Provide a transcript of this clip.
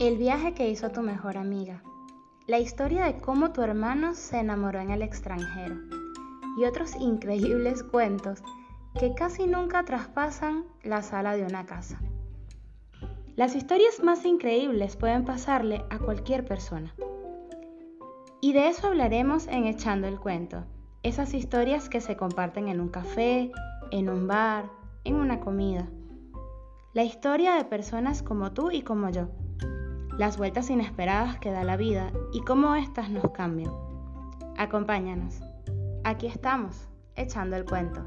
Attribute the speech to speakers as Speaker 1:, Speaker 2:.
Speaker 1: El viaje que hizo tu mejor amiga. La historia de cómo tu hermano se enamoró en el extranjero. Y otros increíbles cuentos que casi nunca traspasan la sala de una casa. Las historias más increíbles pueden pasarle a cualquier persona. Y de eso hablaremos en Echando el Cuento. Esas historias que se comparten en un café, en un bar, en una comida. La historia de personas como tú y como yo. Las vueltas inesperadas que da la vida y cómo éstas nos cambian. Acompáñanos. Aquí estamos, echando el cuento.